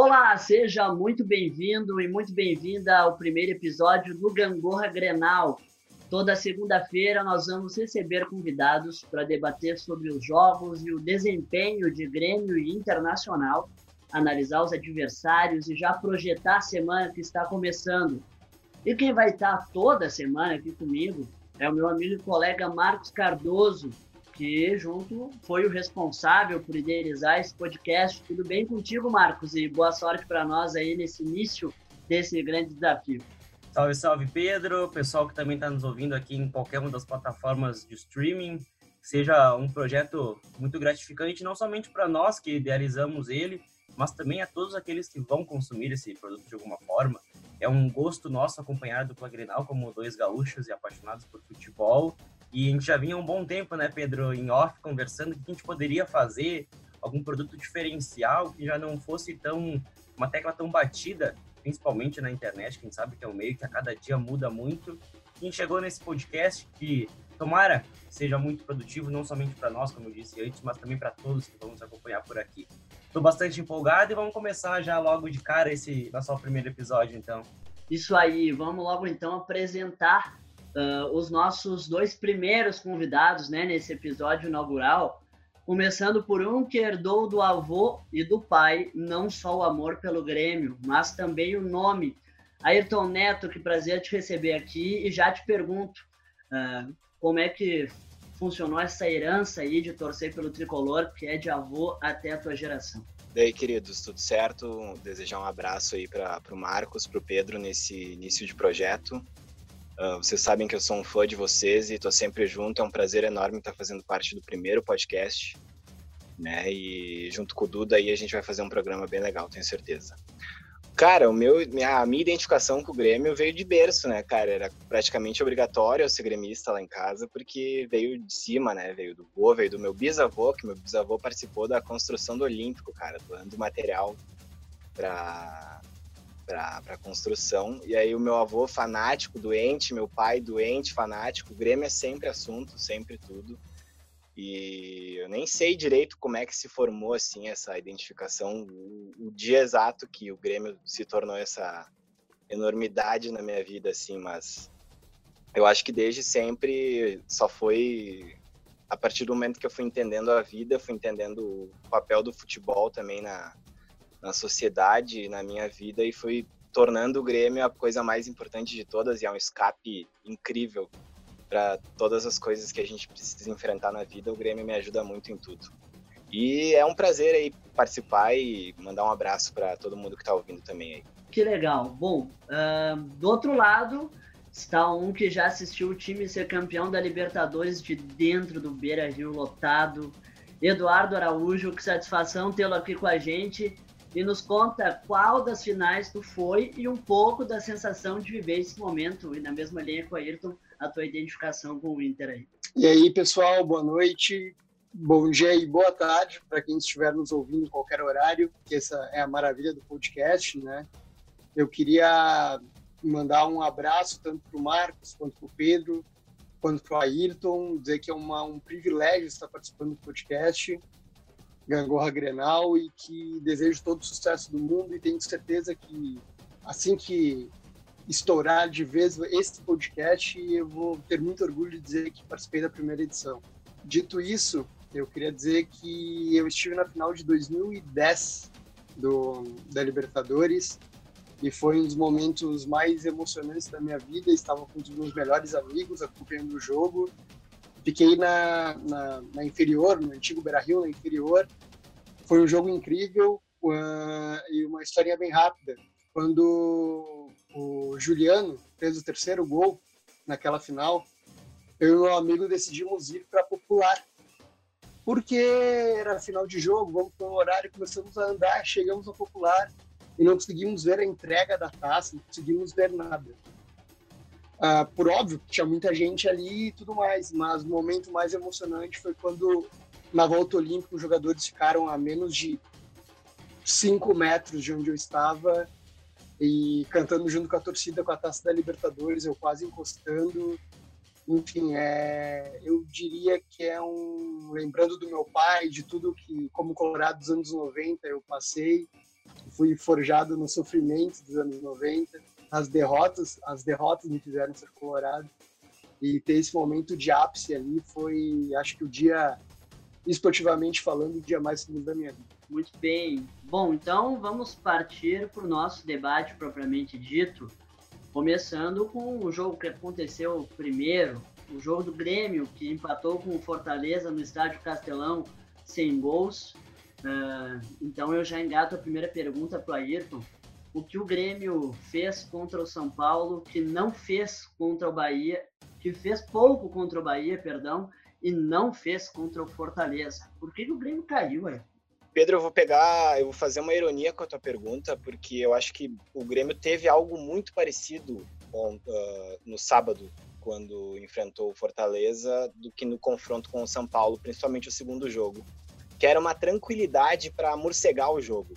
Olá, seja muito bem-vindo e muito bem-vinda ao primeiro episódio do Gangorra Grenal. Toda segunda-feira nós vamos receber convidados para debater sobre os jogos e o desempenho de Grêmio e Internacional, analisar os adversários e já projetar a semana que está começando. E quem vai estar toda semana aqui comigo é o meu amigo e colega Marcos Cardoso, que junto foi o responsável por idealizar esse podcast. Tudo bem contigo, Marcos? E boa sorte para nós aí nesse início desse grande desafio. Salve, salve, Pedro. Pessoal que também está nos ouvindo aqui em qualquer uma das plataformas de streaming. Seja um projeto muito gratificante, não somente para nós que idealizamos ele, mas também a todos aqueles que vão consumir esse produto de alguma forma. É um gosto nosso acompanhar do Grenal como dois gaúchos e apaixonados por futebol. E a gente já vinha um bom tempo, né, Pedro, em off, conversando que a gente poderia fazer algum produto diferencial que já não fosse tão uma tecla tão batida, principalmente na internet, quem sabe que é um meio que a cada dia muda muito. E a gente chegou nesse podcast que tomara seja muito produtivo, não somente para nós, como eu disse antes, mas também para todos que vão nos acompanhar por aqui. Estou bastante empolgado e vamos começar já logo de cara esse nosso primeiro episódio, então. Isso aí, vamos logo então apresentar uh, os nossos dois primeiros convidados né, nesse episódio inaugural, começando por um que herdou do avô e do pai não só o amor pelo Grêmio, mas também o nome. Ayrton Neto, que prazer te receber aqui e já te pergunto uh, como é que funcionou essa herança aí de torcer pelo tricolor, que é de avô até a tua geração. Daí, queridos, tudo certo? Desejar um abraço aí para o Marcos, para o Pedro nesse início de projeto. Uh, vocês sabem que eu sou um fã de vocês e estou sempre junto. É um prazer enorme estar fazendo parte do primeiro podcast. Né? E junto com o Duda aí a gente vai fazer um programa bem legal, tenho certeza. Cara, o meu, a minha identificação com o Grêmio veio de berço, né, cara? Era praticamente obrigatório eu ser gremista lá em casa, porque veio de cima, né? Veio do vô, veio do meu bisavô, que meu bisavô participou da construção do Olímpico, cara, doando material para para construção. E aí o meu avô fanático, doente, meu pai doente, fanático. O Grêmio é sempre assunto, sempre tudo. E eu nem sei direito como é que se formou assim essa identificação, o, o dia exato que o Grêmio se tornou essa enormidade na minha vida, assim, mas eu acho que desde sempre só foi a partir do momento que eu fui entendendo a vida, fui entendendo o papel do futebol também na, na sociedade, na minha vida e foi tornando o Grêmio a coisa mais importante de todas e é um escape incrível para todas as coisas que a gente precisa enfrentar na vida. O Grêmio me ajuda muito em tudo. E é um prazer aí participar e mandar um abraço para todo mundo que está ouvindo também aí. Que legal. Bom, uh, do outro lado está um que já assistiu o time ser campeão da Libertadores de dentro do Beira Rio lotado. Eduardo Araújo, que satisfação tê-lo aqui com a gente e nos conta qual das finais tu foi e um pouco da sensação de viver esse momento e na mesma linha com a Ayrton, a tua identificação com o Inter aí. E aí, pessoal, boa noite, bom dia e boa tarde para quem estiver nos ouvindo em qualquer horário, que essa é a maravilha do podcast, né? Eu queria mandar um abraço tanto para o Marcos quanto para o Pedro, quanto para o Ayrton, dizer que é uma, um privilégio estar participando do podcast Gangorra Grenal e que desejo todo o sucesso do mundo e tenho certeza que assim que estourar de vez esse podcast, eu vou ter muito orgulho de dizer que participei da primeira edição. Dito isso, eu queria dizer que eu estive na final de 2010 do, da Libertadores e foi um dos momentos mais emocionantes da minha vida. Estava com um dos meus melhores amigos acompanhando o jogo Fiquei na, na, na inferior, no antigo Beira-Rio, na inferior. Foi um jogo incrível uh, e uma historinha bem rápida. Quando o Juliano fez o terceiro gol naquela final, eu e meu amigo decidimos ir para Popular. Porque era final de jogo, vamos para o horário, começamos a andar, chegamos ao Popular e não conseguimos ver a entrega da taça, não conseguimos ver nada. Uh, por óbvio, tinha muita gente ali e tudo mais, mas o momento mais emocionante foi quando, na volta olímpica, os jogadores ficaram a menos de 5 metros de onde eu estava e cantando junto com a torcida com a taça da Libertadores, eu quase encostando. Enfim, é, eu diria que é um. Lembrando do meu pai, de tudo que, como Colorado dos anos 90, eu passei. fui forjado no sofrimento dos anos 90. As derrotas, as derrotas me fizeram ser colorado. E ter esse momento de ápice ali foi, acho que o dia, esportivamente falando, o dia mais feliz da minha vida. Muito bem. Bom, então vamos partir para o nosso debate propriamente dito, começando com o jogo que aconteceu primeiro, o jogo do Grêmio, que empatou com o Fortaleza no Estádio Castelão, sem gols. Uh, então eu já engato a primeira pergunta para o Ayrton. O que o Grêmio fez contra o São Paulo, que não fez contra o Bahia, que fez pouco contra o Bahia, perdão, e não fez contra o Fortaleza. Por que, que o Grêmio caiu, Ayrton? Pedro, eu vou pegar, eu vou fazer uma ironia com a tua pergunta, porque eu acho que o Grêmio teve algo muito parecido uh, no sábado quando enfrentou o Fortaleza do que no confronto com o São Paulo, principalmente o segundo jogo, que era uma tranquilidade para morcegar o jogo.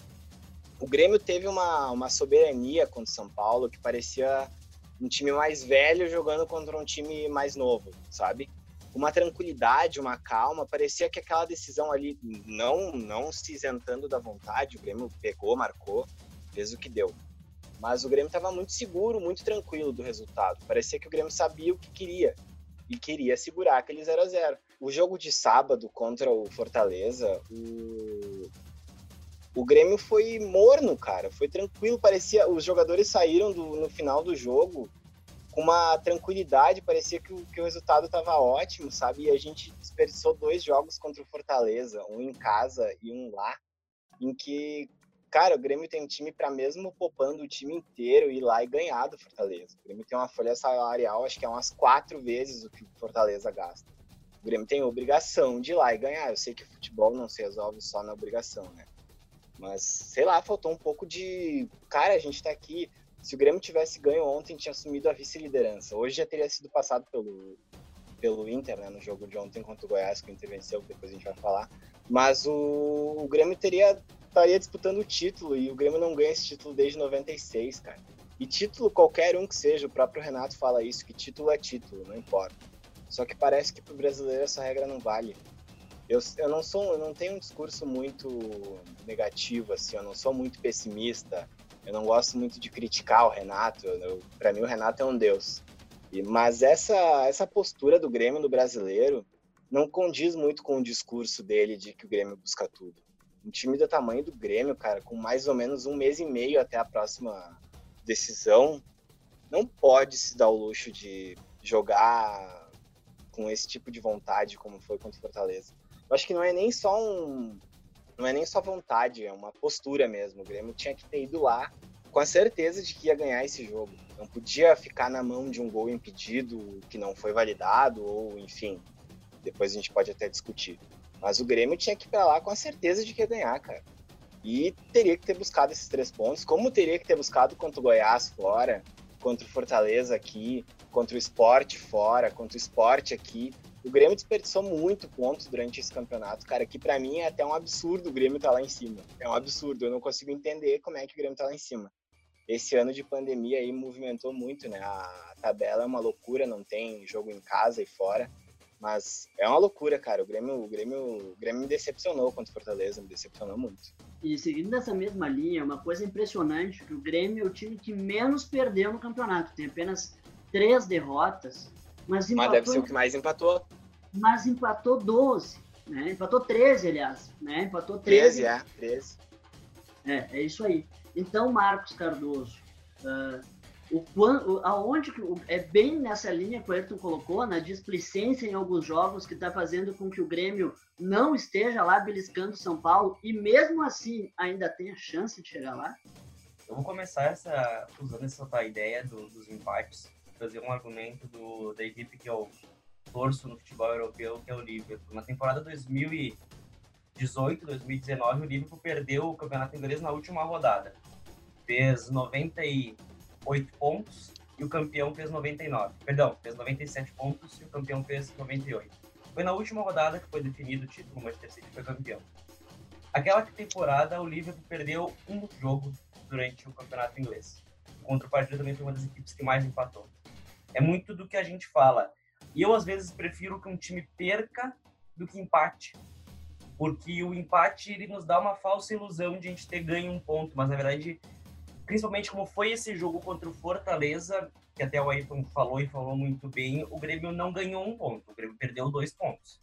O Grêmio teve uma, uma soberania contra o São Paulo que parecia um time mais velho jogando contra um time mais novo, sabe? Uma tranquilidade, uma calma, parecia que aquela decisão ali, não, não se isentando da vontade, o Grêmio pegou, marcou, fez o que deu mas o Grêmio estava muito seguro, muito tranquilo do resultado. Parecia que o Grêmio sabia o que queria e queria segurar aquele 0 a 0 O jogo de sábado contra o Fortaleza, o, o Grêmio foi morno, cara. Foi tranquilo, parecia. Os jogadores saíram do, no final do jogo com uma tranquilidade, parecia que o, que o resultado estava ótimo, sabe? E a gente desperdiçou dois jogos contra o Fortaleza, um em casa e um lá, em que Cara, o Grêmio tem um time para mesmo poupando o time inteiro ir lá e ganhar do Fortaleza. O Grêmio tem uma folha salarial, acho que é umas quatro vezes o que o Fortaleza gasta. O Grêmio tem obrigação de ir lá e ganhar. Eu sei que futebol não se resolve só na obrigação, né? Mas, sei lá, faltou um pouco de. Cara, a gente tá aqui. Se o Grêmio tivesse ganho ontem, tinha assumido a vice-liderança. Hoje já teria sido passado pelo, pelo Inter, né? No jogo de ontem contra o Goiás, que o Inter venceu, que depois a gente vai falar. Mas o, o Grêmio teria estaria disputando o título e o Grêmio não ganha esse título desde 96, cara. E título qualquer um que seja, o próprio Renato fala isso, que título é título, não importa. Só que parece que pro brasileiro essa regra não vale. Eu, eu não sou, eu não tenho um discurso muito negativo assim, eu não sou muito pessimista. Eu não gosto muito de criticar o Renato. Para mim o Renato é um deus. E, mas essa essa postura do Grêmio no brasileiro não condiz muito com o discurso dele de que o Grêmio busca tudo um time do tamanho do Grêmio, cara, com mais ou menos um mês e meio até a próxima decisão, não pode se dar o luxo de jogar com esse tipo de vontade como foi contra o Fortaleza. Eu acho que não é nem só um não é nem só vontade, é uma postura mesmo. O Grêmio tinha que ter ido lá com a certeza de que ia ganhar esse jogo. Não podia ficar na mão de um gol impedido que não foi validado ou enfim, depois a gente pode até discutir. Mas o Grêmio tinha que ir pra lá com a certeza de que ia ganhar, cara. E teria que ter buscado esses três pontos, como teria que ter buscado contra o Goiás fora, contra o Fortaleza aqui, contra o Esporte fora, contra o Esporte aqui. O Grêmio desperdiçou muito pontos durante esse campeonato, cara, que para mim é até um absurdo o Grêmio estar tá lá em cima. É um absurdo, eu não consigo entender como é que o Grêmio tá lá em cima. Esse ano de pandemia aí movimentou muito, né? A tabela é uma loucura, não tem jogo em casa e fora. Mas é uma loucura, cara. O Grêmio, o Grêmio, o Grêmio me decepcionou contra o Fortaleza, me decepcionou muito. E seguindo nessa mesma linha, uma coisa impressionante, que o Grêmio é o time que menos perdeu no campeonato. Tem apenas três derrotas, mas empatou... Mas deve ser o que mais empatou. Mas empatou 12, né? Empatou 13, aliás, né? Empatou 13. 13, é, 13. É, é isso aí. Então, Marcos Cardoso, uh, o aonde é bem nessa linha que o Ayrton colocou, na displicência em alguns jogos que está fazendo com que o Grêmio não esteja lá beliscando São Paulo e mesmo assim ainda tenha chance de chegar lá? Eu vou começar essa usando essa tua ideia do, dos empates, trazer um argumento do, da equipe que eu torço no futebol europeu, que é o Liverpool. Na temporada 2018, 2019, o Liverpool perdeu o campeonato inglês na última rodada. Fez 90 e 8 pontos e o campeão fez 99. Perdão, fez 97 pontos e o campeão fez 98. Foi na última rodada que foi definido o título, o Manchester City foi campeão. Aquela temporada, o Liverpool perdeu um jogo durante o campeonato inglês. O contrapartida também foi uma das equipes que mais empatou. É muito do que a gente fala. E eu, às vezes, prefiro que um time perca do que empate. porque o empate ele nos dá uma falsa ilusão de a gente ter ganho um ponto, mas na verdade, principalmente como foi esse jogo contra o Fortaleza, que até o Ayrton falou e falou muito bem, o Grêmio não ganhou um ponto, o Grêmio perdeu dois pontos.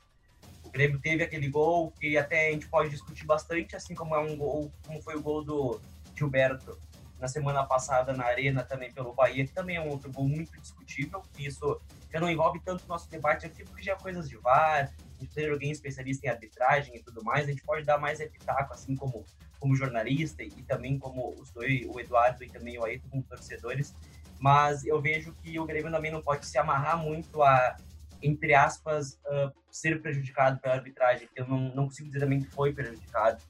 O Grêmio teve aquele gol que até a gente pode discutir bastante, assim como é um gol, como foi o gol do Gilberto na semana passada na Arena também pelo Bahia, que também é um outro gol muito discutível, isso já não envolve tanto o nosso debate aqui, porque já é coisas de VAR, gente ter alguém especialista em arbitragem e tudo mais, a gente pode dar mais epitaco, assim como, como jornalista e também como os dois, o Eduardo e também o Ayrton como torcedores, mas eu vejo que o Grêmio também não pode se amarrar muito a, entre aspas, uh, ser prejudicado pela arbitragem, que eu não, não consigo dizer também que foi prejudicado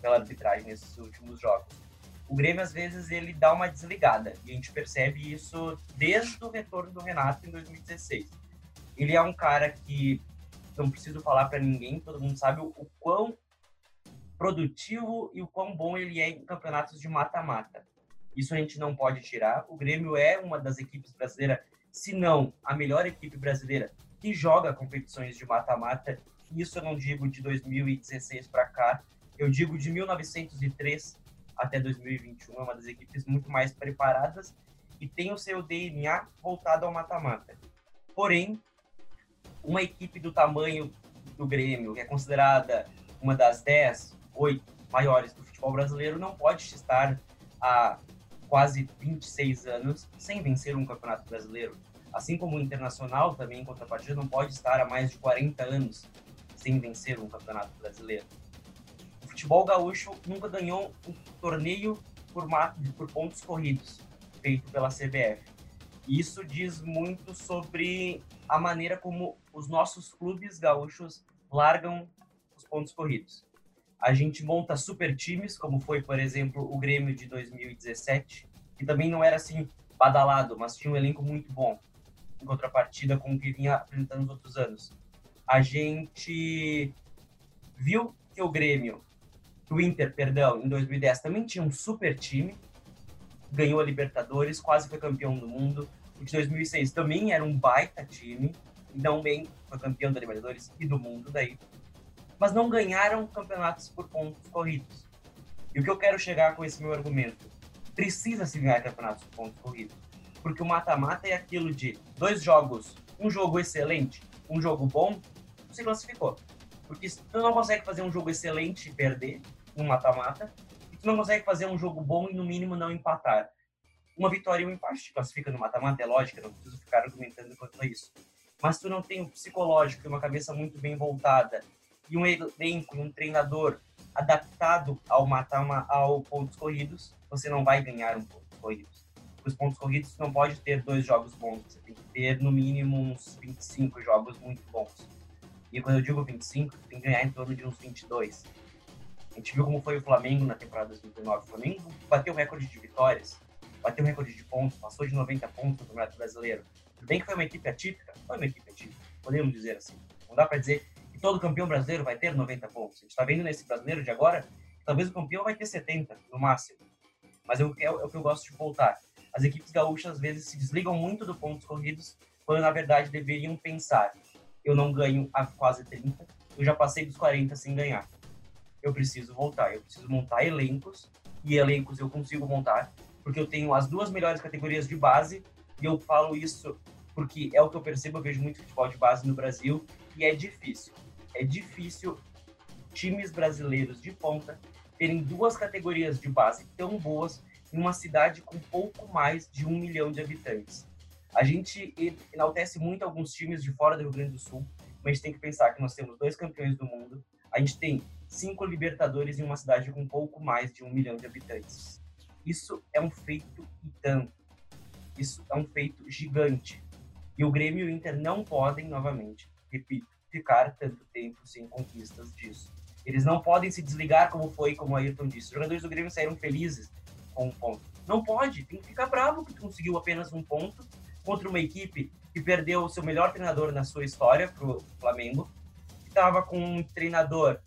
pela arbitragem nesses últimos jogos. O Grêmio, às vezes, ele dá uma desligada, e a gente percebe isso desde o retorno do Renato em 2016. Ele é um cara que não preciso falar para ninguém, todo mundo sabe o, o quão produtivo e o quão bom ele é em campeonatos de mata-mata. Isso a gente não pode tirar. O Grêmio é uma das equipes brasileiras, se não a melhor equipe brasileira que joga competições de mata-mata. Isso eu não digo de 2016 para cá, eu digo de 1903 até 2021. É uma das equipes muito mais preparadas e tem o seu DNA voltado ao mata-mata. Porém, uma equipe do tamanho do Grêmio, que é considerada uma das 10, 8 maiores do futebol brasileiro, não pode estar há quase 26 anos sem vencer um campeonato brasileiro. Assim como o Internacional, também em contrapartida, não pode estar há mais de 40 anos sem vencer um campeonato brasileiro. O futebol gaúcho nunca ganhou um torneio por, por pontos corridos, feito pela CBF. Isso diz muito sobre a maneira como os nossos clubes gaúchos largam os pontos corridos. A gente monta super times, como foi, por exemplo, o Grêmio de 2017, que também não era assim badalado, mas tinha um elenco muito bom, em contrapartida com o que vinha apresentando nos outros anos. A gente viu que o Grêmio, o Inter, perdão, em 2010 também tinha um super time, ganhou a Libertadores, quase foi campeão do mundo. O de 2006 também era um baita time, não bem foi campeão da Libertadores e do mundo daí, mas não ganharam campeonatos por pontos corridos. E o que eu quero chegar com esse meu argumento? Precisa se ganhar campeonatos por pontos corridos, porque o mata-mata é aquilo de dois jogos, um jogo excelente, um jogo bom, você classificou. Porque tu não consegue fazer um jogo excelente e perder um mata-mata, e tu não consegue fazer um jogo bom e no mínimo não empatar. Uma vitória e um empate te classifica no mata-mata, é lógico, não preciso ficar argumentando quanto a isso mas tu não tem um psicológico e uma cabeça muito bem voltada e um elenco, um treinador adaptado ao matar uma, ao pontos corridos, você não vai ganhar um ponto corrido. Os pontos corridos você não pode ter dois jogos bons, você tem que ter no mínimo uns 25 jogos muito bons. E quando eu digo 25, tem que ganhar em torno de uns 22. A gente viu como foi o Flamengo na temporada 2019. O Flamengo bateu o recorde de vitórias, bateu o recorde de pontos, passou de 90 pontos no Campeonato Brasileiro. Tudo bem que foi uma equipe atípica, foi uma equipe atípica, podemos dizer assim. Não dá para dizer todo campeão brasileiro vai ter 90 pontos. A gente está vendo nesse brasileiro de agora, talvez o campeão vai ter 70 no máximo. Mas eu, é, é o que eu gosto de voltar. As equipes gaúchas às vezes se desligam muito do pontos corridos, quando na verdade deveriam pensar: eu não ganho há quase 30, eu já passei dos 40 sem ganhar. Eu preciso voltar, eu preciso montar elencos, e elencos eu consigo montar, porque eu tenho as duas melhores categorias de base e eu falo isso porque é o que eu percebo, eu vejo muito futebol de base no Brasil e é difícil. É difícil times brasileiros de ponta terem duas categorias de base tão boas em uma cidade com pouco mais de um milhão de habitantes. A gente enaltece muito alguns times de fora do Rio Grande do Sul, mas a gente tem que pensar que nós temos dois campeões do mundo, a gente tem cinco Libertadores em uma cidade com pouco mais de um milhão de habitantes. Isso é um feito e tanto. Isso é um feito gigante. E o Grêmio e o Inter não podem, novamente, repito, ficar tanto tempo sem conquistas disso. Eles não podem se desligar como foi, como o Ayrton disse. Os jogadores do Grêmio saíram felizes com um ponto. Não pode, tem que ficar bravo porque conseguiu apenas um ponto contra uma equipe que perdeu o seu melhor treinador na sua história para o Flamengo, que estava com um treinador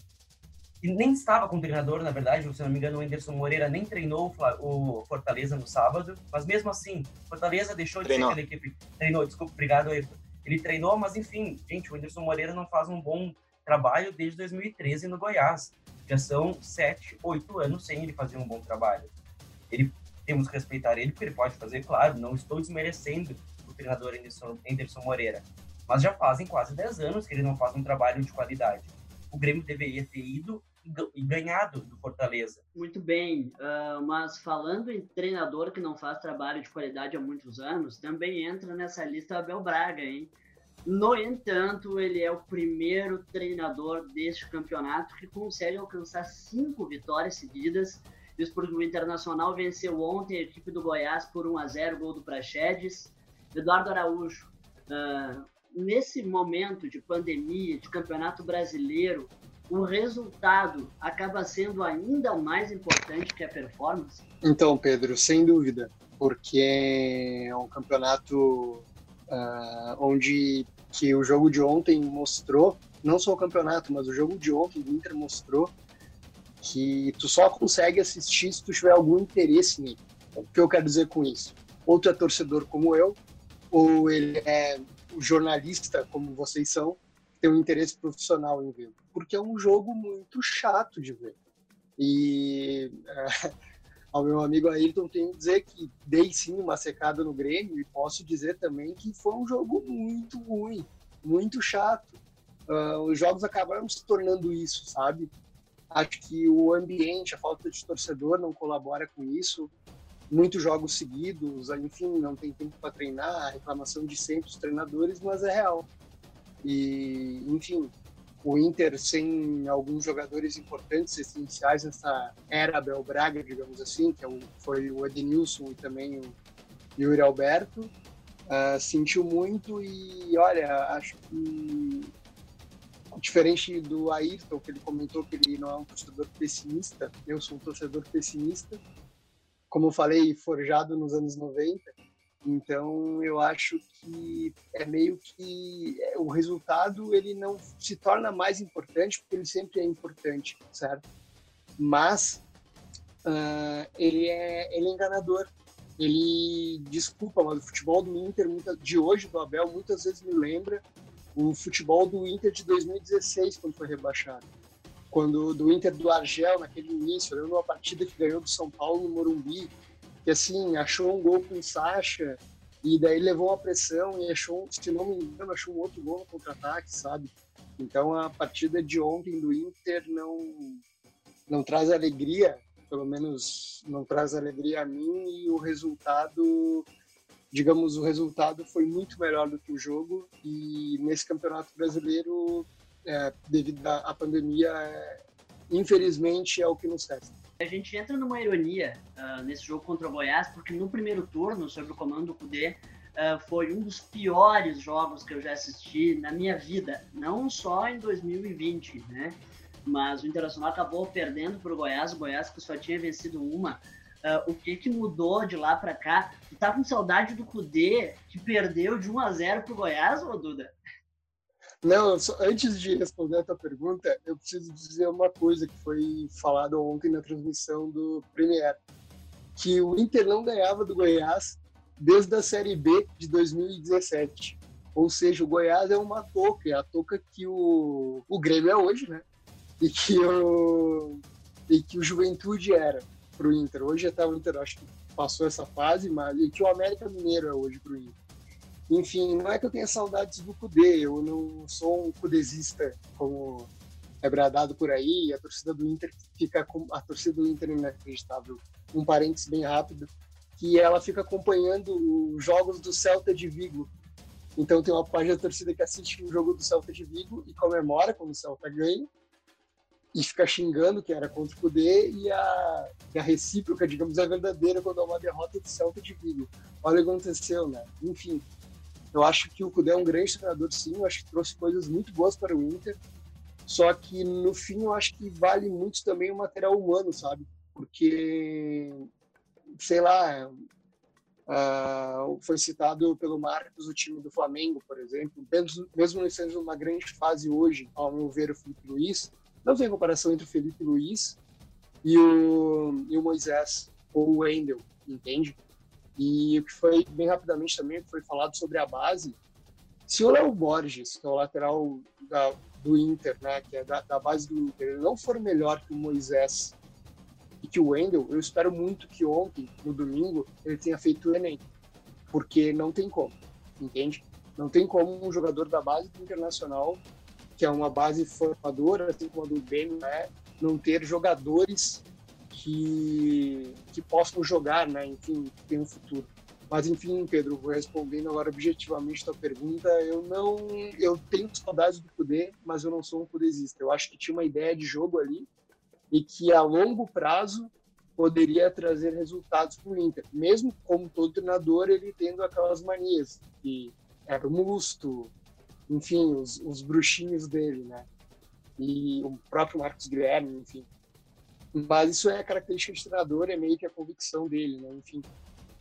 e nem estava com o treinador, na verdade, se não me engano, o Anderson Moreira nem treinou o Fortaleza no sábado, mas mesmo assim, Fortaleza deixou de treinou. ser aquela equipe. Treinou, desculpa, obrigado, Ayrton. Ele treinou, mas enfim, gente, o Anderson Moreira não faz um bom trabalho desde 2013 no Goiás. Já são sete, oito anos sem ele fazer um bom trabalho. Ele temos que respeitar ele, porque ele pode fazer, claro, não estou desmerecendo o treinador Anderson, Anderson Moreira, mas já fazem quase 10 anos que ele não faz um trabalho de qualidade. O Grêmio deveria ter ido ganhado do Fortaleza. Muito bem, uh, mas falando em treinador que não faz trabalho de qualidade há muitos anos, também entra nessa lista Abel Braga, hein? No entanto, ele é o primeiro treinador deste campeonato que consegue alcançar cinco vitórias seguidas. Isso porque o Internacional venceu ontem a equipe do Goiás por 1 a 0 gol do Praxedes. Eduardo Araújo, uh, nesse momento de pandemia, de campeonato brasileiro, o resultado acaba sendo ainda mais importante que a performance? Então, Pedro, sem dúvida, porque é um campeonato uh, onde que o jogo de ontem mostrou, não só o campeonato, mas o jogo de ontem do Inter mostrou que tu só consegue assistir se tu tiver algum interesse nele. O que eu quero dizer com isso? Ou tu é torcedor como eu, ou ele é jornalista como vocês são, tem um interesse profissional em ver. Porque é um jogo muito chato de ver. E é, ao meu amigo Ayrton, tenho que dizer que dei sim uma secada no Grêmio e posso dizer também que foi um jogo muito ruim, muito chato. Uh, os jogos acabaram se tornando isso, sabe? Acho que o ambiente, a falta de torcedor não colabora com isso. Muitos jogos seguidos, enfim, não tem tempo para treinar, a reclamação de sempre dos treinadores, mas é real. E, enfim, o Inter sem alguns jogadores importantes, essenciais nessa era Abel Braga, digamos assim, que é um, foi o Ednilson e também o Yuri Alberto, uh, sentiu muito e, olha, acho que diferente do Ayrton, que ele comentou que ele não é um torcedor pessimista, eu sou um torcedor pessimista, como eu falei, forjado nos anos 90, então eu acho que é meio que é, o resultado ele não se torna mais importante porque ele sempre é importante, certo? Mas uh, ele é ele é enganador. Ele desculpa, mas o futebol do Inter de hoje do Abel muitas vezes me lembra o futebol do Inter de 2016 quando foi rebaixado. Quando do Inter do Argel naquele início, lembro uma partida que ganhou do São Paulo no Morumbi, que assim, achou um gol com o Sacha e daí levou uma pressão e achou, se não me engano, achou um outro gol no contra-ataque, sabe? Então a partida de ontem do Inter não não traz alegria, pelo menos não traz alegria a mim e o resultado, digamos, o resultado foi muito melhor do que o jogo e nesse Campeonato Brasileiro, é, devido à pandemia, é, infelizmente é o que nos resta. A gente entra numa ironia uh, nesse jogo contra o Goiás, porque no primeiro turno, sob o comando do Cudê, uh, foi um dos piores jogos que eu já assisti na minha vida, não só em 2020, né? Mas o Internacional acabou perdendo para o Goiás, o Goiás que só tinha vencido uma. Uh, o que, que mudou de lá para cá? Tu tá com saudade do Cudê, que perdeu de 1 a 0 pro Goiás, ô Duda? Não, antes de responder a tua pergunta, eu preciso dizer uma coisa que foi falado ontem na transmissão do Premier, que o Inter não ganhava do Goiás desde a Série B de 2017. Ou seja, o Goiás é uma touca, é a touca que o, o Grêmio é hoje, né? E que o, e que o Juventude era para o Inter. Hoje até o Inter acho que passou essa fase, mas e que o América Mineiro é hoje para o Inter. Enfim, não é que eu tenha saudades do Cudê, eu não sou um cudesista como é bradado por aí, a torcida do Inter fica com a torcida do Inter é inacreditável. Um parênteses bem rápido, que ela fica acompanhando os jogos do Celta de Vigo. Então tem uma página da torcida que assiste o jogo do Celta de Vigo e comemora quando o Celta ganha e fica xingando que era contra o Cudê e a, e a recíproca, digamos, é verdadeira quando há uma derrota do Celta de Vigo. Olha o que aconteceu, né? Enfim, eu acho que o Kudê é um grande treinador, sim. Eu acho que trouxe coisas muito boas para o Inter. Só que no fim eu acho que vale muito também o material humano, sabe? Porque, sei lá, uh, foi citado pelo Marcos o time do Flamengo, por exemplo. Mesmo, mesmo não sendo uma grande fase hoje, ao meu ver, o Felipe Luiz, não tem comparação entre o Felipe Luiz e o, e o Moisés ou o Wendel, entende? E o que foi, bem rapidamente também, foi falado sobre a base, Se o Léo Borges, que é o lateral da, do Inter, né, que é da, da base do Inter, não for melhor que o Moisés e que o Wendel, eu espero muito que ontem, no domingo, ele tenha feito o Enem, porque não tem como, entende? Não tem como um jogador da base do Internacional, que é uma base formadora, assim como a do Grêmio é, não ter jogadores que, que possam jogar, né? Enfim, que tem um futuro. Mas enfim, Pedro, vou respondendo agora objetivamente tua pergunta. Eu não, eu tenho saudades do Cudê, mas eu não sou um cudezista. Eu acho que tinha uma ideia de jogo ali e que a longo prazo poderia trazer resultados para o Inter. Mesmo como todo treinador, ele tendo aquelas manias que era o Musto, enfim, os, os bruxinhos dele, né? E o próprio Marcos Guilherme, enfim. Mas isso é a característica de treinador, é meio que a convicção dele, né? Enfim.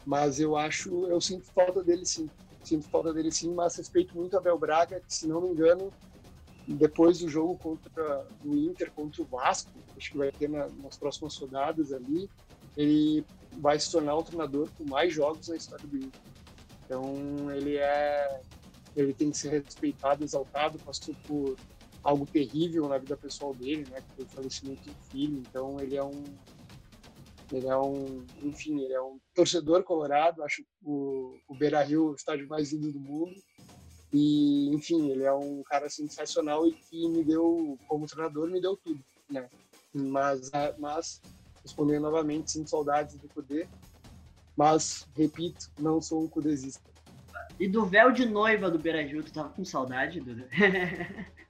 Mas eu acho, eu sinto falta dele sim. Sinto falta dele sim, mas respeito muito a Abel Braga, que se não me engano, depois do jogo contra o Inter contra o Vasco, acho que vai ter na, nas próximas rodadas ali, ele vai se tornar o treinador com mais jogos na história do Inter. Então ele é ele tem que ser respeitado, exaltado, passou por algo terrível na vida pessoal dele, né, que foi o falecimento do filho, então ele é um ele é um, enfim, ele é um torcedor colorado, acho o, o Beira-Rio o estádio mais lindo do mundo, e, enfim, ele é um cara sensacional e que me deu, como treinador, me deu tudo, né? Mas, mas respondendo novamente, sinto saudades do Cudê, mas, repito, não sou um cudezista. E do véu de noiva do Beira-Rio, tu tava com saudade, Duda?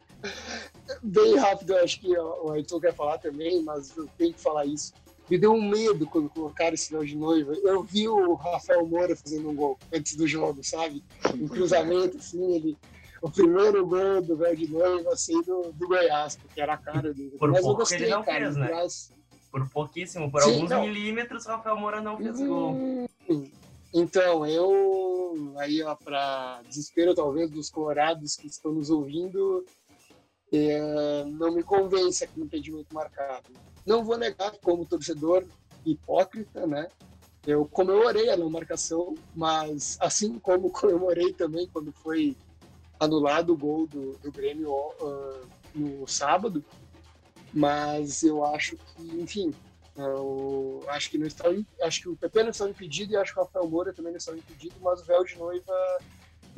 Bem rápido, acho que o Arthur quer falar também, mas eu tenho que falar isso. Me deu um medo quando colocaram esse véu de noiva. Eu vi o Rafael Moura fazendo um gol antes do jogo, sabe? Um cruzamento, assim, ele o primeiro gol do véu de noiva assim do, do Goiás, porque era a cara dele. Por mas pouco gostei, ele não cara, fez, né? Mas... Por pouquíssimo, por Sim, alguns não. milímetros, o Rafael Moura não fez hum, gol. Então, eu, aí, ó, para desespero talvez dos colorados que estão nos ouvindo, é, não me convence aquele impedimento marcado. Não vou negar, como torcedor hipócrita, né? Eu comemorei a não marcação, mas assim como comemorei também quando foi anulado o gol do, do Grêmio uh, no sábado, mas eu acho que, enfim, eu acho que não está, acho que o PP não está impedido e acho que o Rafael Moura também não está impedido, mas o véu de noiva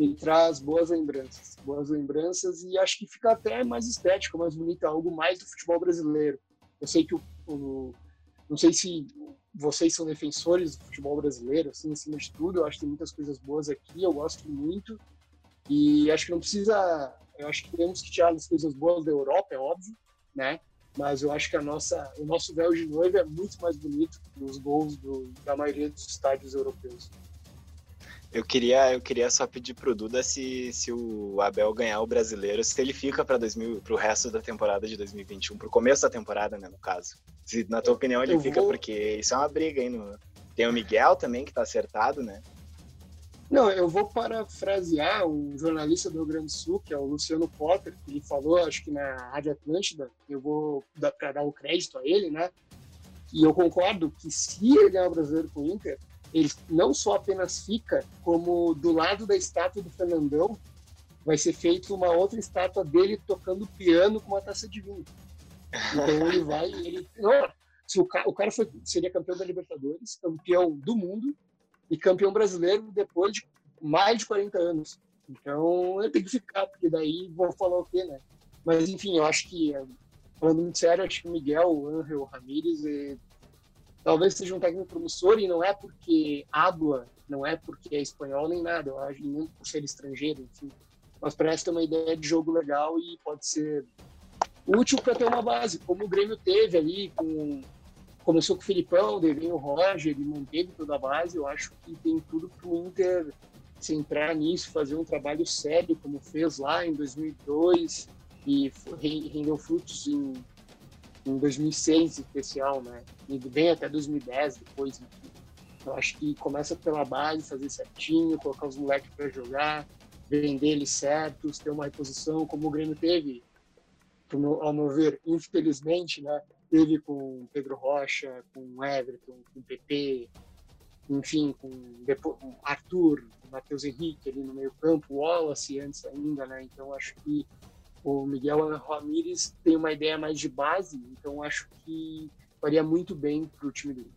me traz boas lembranças, boas lembranças e acho que fica até mais estético, mais bonito, algo mais do futebol brasileiro. Eu sei que o, o não sei se vocês são defensores do futebol brasileiro, assim, acima de tudo, eu acho que tem muitas coisas boas aqui, eu gosto muito e acho que não precisa, eu acho que temos que tirar as coisas boas da Europa, é óbvio, né? mas eu acho que a nossa, o nosso véu de noiva é muito mais bonito que os gols do, da maioria dos estádios europeus. Eu queria, eu queria só pedir pro Duda se, se o Abel ganhar o brasileiro, se ele fica para o resto da temporada de 2021, para o começo da temporada, né, no caso. Se na tua opinião ele eu fica, vou... porque isso é uma briga, hein? No... Tem o Miguel também, que tá acertado, né? Não, eu vou parafrasear um jornalista do Rio Grande do Sul, que é o Luciano Potter, que ele falou, acho que na Rádio Atlântida, eu vou dar, dar o crédito a ele, né? E eu concordo que se ele ganhar o brasileiro com o Inter, ele não só apenas fica, como do lado da estátua do Fernandão vai ser feita uma outra estátua dele tocando piano com uma taça de vinho. Então ele vai, ele não, se o, o cara foi, seria campeão da Libertadores, campeão do mundo e campeão brasileiro depois de mais de 40 anos. Então eu tenho que ficar, porque daí vou falar o quê, né? Mas enfim, eu acho que, falando muito sério, acho que o Miguel, o Angel, o Ramírez, e, talvez seja um técnico promissor e não é porque habla, não é porque é espanhol nem nada, eu acho, nem por ser estrangeiro, enfim. Mas parece ter uma ideia de jogo legal e pode ser útil para ter uma base, como o Grêmio teve ali com começou com o Filipão, daí veio o Roger, ele manteve toda a base. Eu acho que tem tudo para o Inter se entrar nisso, fazer um trabalho sério, como fez lá em 2002 e rendeu frutos em, em 2006, em especial, né? E bem até 2010 depois. Eu acho que começa pela base, fazer certinho, colocar os moleques para jogar, vender eles certos, ter uma reposição, como o Grêmio teve, ao meu ver, infelizmente, né? teve com Pedro Rocha, com Everton, com PP, enfim, com Arthur, Matheus Henrique ali no meio campo, Wallace antes ainda, né? Então acho que o Miguel Ramírez tem uma ideia mais de base, então acho que faria muito bem para o time dele.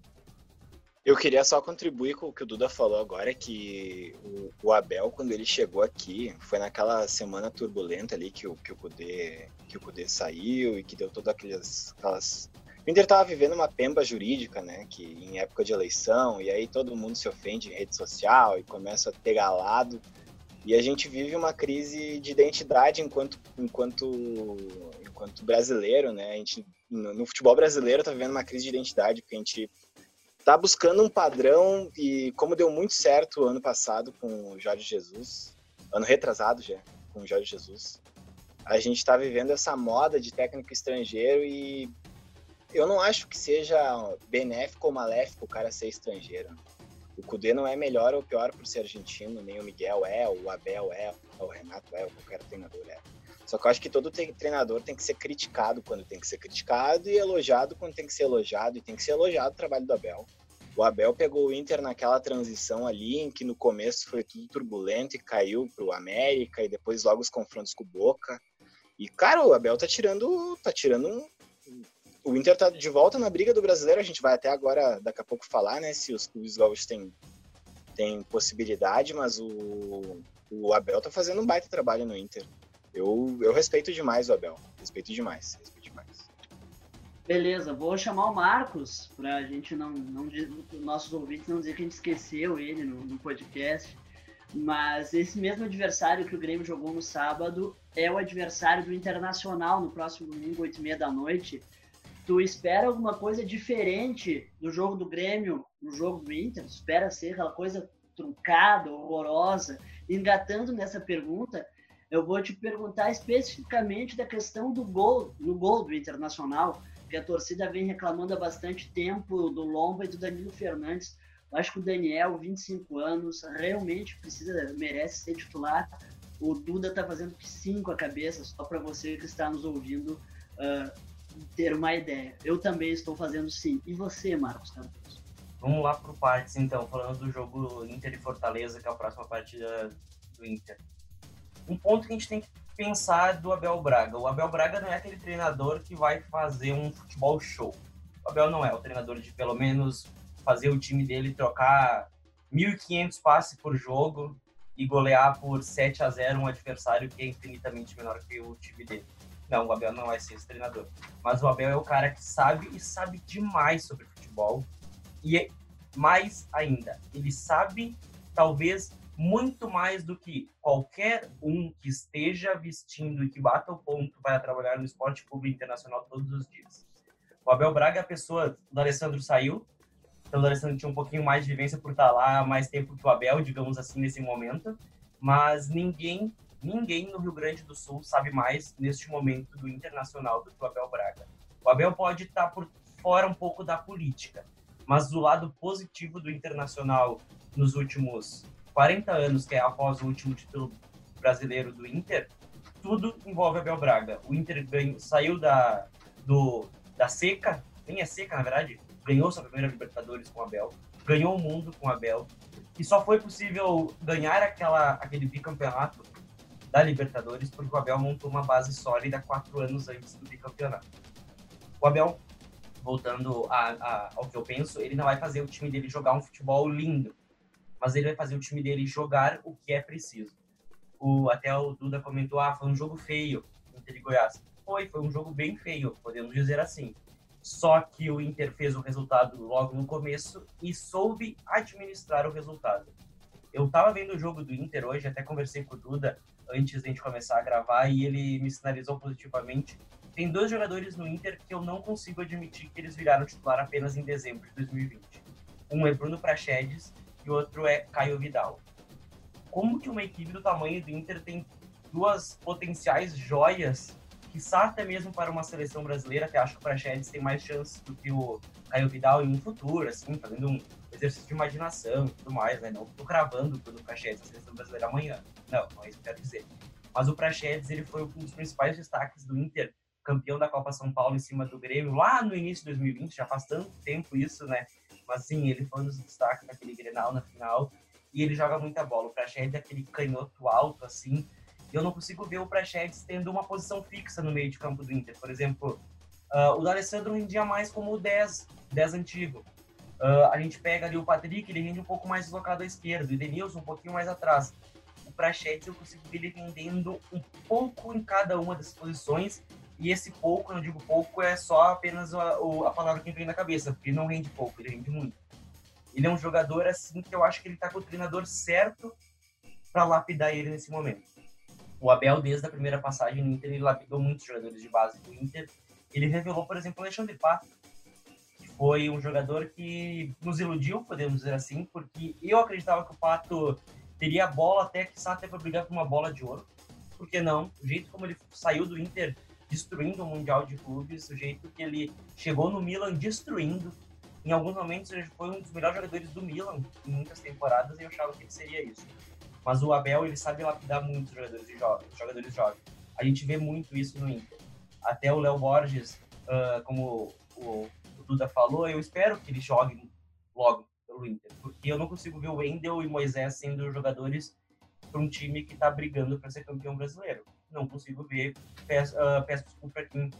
Eu queria só contribuir com o que o Duda falou agora, que o, Abel, quando ele chegou aqui, foi naquela semana turbulenta ali que o, que o, Kudê, que o Kudê saiu e que deu todas aquelas, aquelas... O Inter estava vivendo uma pemba jurídica, né, que em época de eleição, e aí todo mundo se ofende em rede social e começa a pegar lado, e a gente vive uma crise de identidade enquanto, enquanto, enquanto brasileiro, né, a gente, no, futebol brasileiro está vivendo uma crise de identidade, porque a gente tá buscando um padrão e como deu muito certo ano passado com o Jorge Jesus, ano retrasado já, com o Jorge Jesus, a gente está vivendo essa moda de técnico estrangeiro e eu não acho que seja benéfico ou maléfico o cara ser estrangeiro. O Cudê não é melhor ou pior por ser argentino, nem o Miguel é, o Abel é, o Renato é, ou qualquer treinador é. Só que eu acho que todo treinador tem que ser criticado quando tem que ser criticado e elogiado quando tem que ser elogiado. E tem que ser elogiado o trabalho do Abel. O Abel pegou o Inter naquela transição ali, em que no começo foi tudo turbulento e caiu pro América, e depois logo os confrontos com o Boca. E, cara, o Abel tá tirando. tá tirando um. O Inter tá de volta na briga do brasileiro. A gente vai até agora, daqui a pouco, falar, né? Se os clubes gaúchos têm, têm possibilidade, mas o, o Abel tá fazendo um baita trabalho no Inter. Eu, eu respeito demais o Abel. Respeito demais. Respeito demais. Beleza, vou chamar o Marcos para a gente não, não nossos ouvintes não dizer que a gente esqueceu ele no, no, podcast. Mas esse mesmo adversário que o Grêmio jogou no sábado é o adversário do Internacional no próximo domingo, 8 e meia da noite. Tu espera alguma coisa diferente do jogo do Grêmio no jogo do Inter? Tu espera ser aquela coisa truncada, horrorosa? Engatando nessa pergunta, eu vou te perguntar especificamente da questão do gol, no gol do Internacional, que a torcida vem reclamando há bastante tempo do Lomba e do Danilo Fernandes. Eu acho que o Daniel, 25 anos, realmente precisa, merece ser titular. O Duda tá fazendo com a cabeça, só para você que está nos ouvindo uh, ter uma ideia. Eu também estou fazendo sim. E você, Marcos Campos? Vamos lá pro partes, então, falando do jogo Inter e Fortaleza, que é a próxima partida do Inter um ponto que a gente tem que pensar do Abel Braga. O Abel Braga não é aquele treinador que vai fazer um futebol show. O Abel não é o treinador de pelo menos fazer o time dele trocar 1.500 passes por jogo e golear por 7 a 0 um adversário que é infinitamente menor que o time dele. Não, o Abel não vai ser esse treinador. Mas o Abel é o cara que sabe e sabe demais sobre futebol. E é mais ainda, ele sabe talvez muito mais do que qualquer um que esteja vestindo e que bata o ponto para trabalhar no esporte público internacional todos os dias. O Abel Braga é a pessoa, o Alessandro saiu, então o Alessandro tinha um pouquinho mais de vivência por estar lá mais tempo que o Abel, digamos assim, nesse momento, mas ninguém, ninguém no Rio Grande do Sul sabe mais neste momento do internacional do que o Abel Braga. O Abel pode estar por fora um pouco da política, mas do lado positivo do internacional nos últimos 40 anos, que é após o último título brasileiro do Inter, tudo envolve Abel Braga. O Inter ganhou, saiu da, do, da seca, nem é seca, na verdade, ganhou sua primeira Libertadores com Abel, ganhou o mundo com Abel, e só foi possível ganhar aquela, aquele bicampeonato da Libertadores porque o Abel montou uma base sólida quatro anos antes do bicampeonato. O Abel, voltando a, a, ao que eu penso, ele não vai fazer o time dele jogar um futebol lindo mas ele vai fazer o time dele jogar o que é preciso. O, até o Duda comentou, ah, foi um jogo feio, Inter e Goiás. Foi, foi um jogo bem feio, podemos dizer assim. Só que o Inter fez o resultado logo no começo e soube administrar o resultado. Eu tava vendo o jogo do Inter hoje, até conversei com o Duda antes de a gente começar a gravar e ele me sinalizou positivamente. Tem dois jogadores no Inter que eu não consigo admitir que eles viraram titular apenas em dezembro de 2020. Um é Bruno Prachedes e o outro é Caio Vidal. Como que uma equipe do tamanho do Inter tem duas potenciais joias, que até mesmo para uma seleção brasileira, que acho que o Praxedes tem mais chances do que o Caio Vidal em um futuro, assim, fazendo um exercício de imaginação e tudo mais, né? Não estou cravando pelo Praxedes a seleção brasileira amanhã. Não, não é isso que eu quero dizer. Mas o Praxedes, ele foi um dos principais destaques do Inter, campeão da Copa São Paulo em cima do Grêmio, lá no início de 2020, já faz tanto tempo isso, né? Mas sim, ele foi um dos destaques daquele Grenal na final e ele joga muita bola. O Praxedes é aquele canhoto alto, assim. Eu não consigo ver o Praxedes tendo uma posição fixa no meio de campo do Inter. Por exemplo, uh, o Alessandro rendia mais como o 10, 10 antigo. Uh, a gente pega ali o Patrick, ele rende um pouco mais deslocado à esquerda, o Denilson um pouquinho mais atrás. O Praxedes eu consigo ver ele rendendo um pouco em cada uma das posições, e esse pouco, não digo pouco, é só apenas a, a palavra que vem na cabeça, porque ele não rende pouco, ele rende muito. Ele é um jogador assim que eu acho que ele tá com o treinador certo para lapidar ele nesse momento. O Abel, desde a primeira passagem no Inter, ele lapidou muitos jogadores de base do Inter. Ele revelou, por exemplo, o Alexandre Pato, foi um jogador que nos iludiu, podemos dizer assim, porque eu acreditava que o Pato teria bola até que até para brigar por uma bola de ouro. Por que não? O jeito como ele saiu do Inter destruindo o Mundial de Clubes, o jeito que ele chegou no Milan destruindo. Em alguns momentos ele foi um dos melhores jogadores do Milan em muitas temporadas e eu achava que ele seria isso. Mas o Abel, ele sabe lapidar muitos jogadores jovens, jogadores jovens. A gente vê muito isso no Inter. Até o Léo Borges, uh, como o o Duda falou, eu espero que ele jogue logo pelo Inter, porque eu não consigo ver o Wendel e Moisés sendo jogadores para um time que está brigando para ser campeão brasileiro. Não consigo ver, peço, desculpa para quem uh,